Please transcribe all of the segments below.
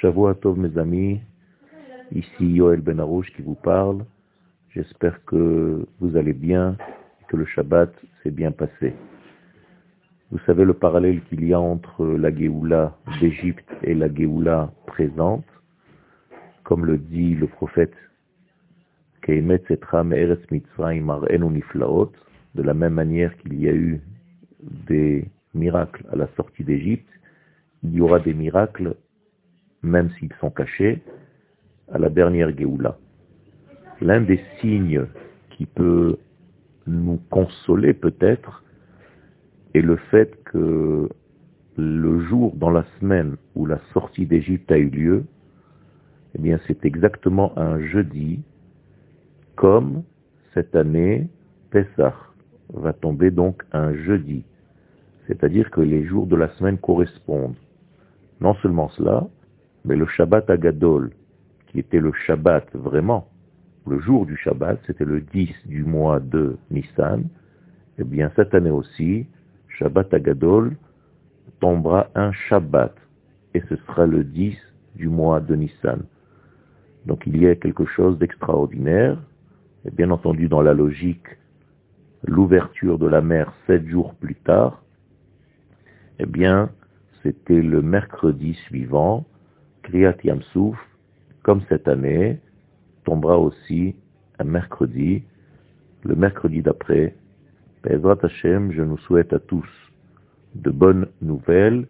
Shavua Tov mes amis, ici Yoel Benarouche qui vous parle. J'espère que vous allez bien et que le Shabbat s'est bien passé. Vous savez le parallèle qu'il y a entre la Géoula d'Égypte et la Géoula présente. Comme le dit le prophète, de la même manière qu'il y a eu des miracles à la sortie d'Égypte, il y aura des miracles, même s'ils sont cachés, à la dernière Géoula. L'un des signes qui peut nous consoler peut-être est le fait que le jour dans la semaine où la sortie d'Égypte a eu lieu, eh bien c'est exactement un jeudi, comme cette année, Pessah va tomber donc un jeudi. C'est-à-dire que les jours de la semaine correspondent. Non seulement cela, mais le Shabbat Agadol, qui était le Shabbat vraiment, le jour du Shabbat, c'était le 10 du mois de Nissan, eh bien cette année aussi, Shabbat Agadol tombera un Shabbat, et ce sera le 10 du mois de Nissan. Donc il y a quelque chose d'extraordinaire, et bien entendu dans la logique, l'ouverture de la mer sept jours plus tard, eh bien, c'était le mercredi suivant, Kriyat Yamsouf, comme cette année, tombera aussi un mercredi, le mercredi d'après. Bezrat Hashem, je nous souhaite à tous de bonnes nouvelles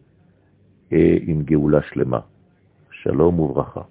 et une Geoula Shlema. Shalom Uvracha.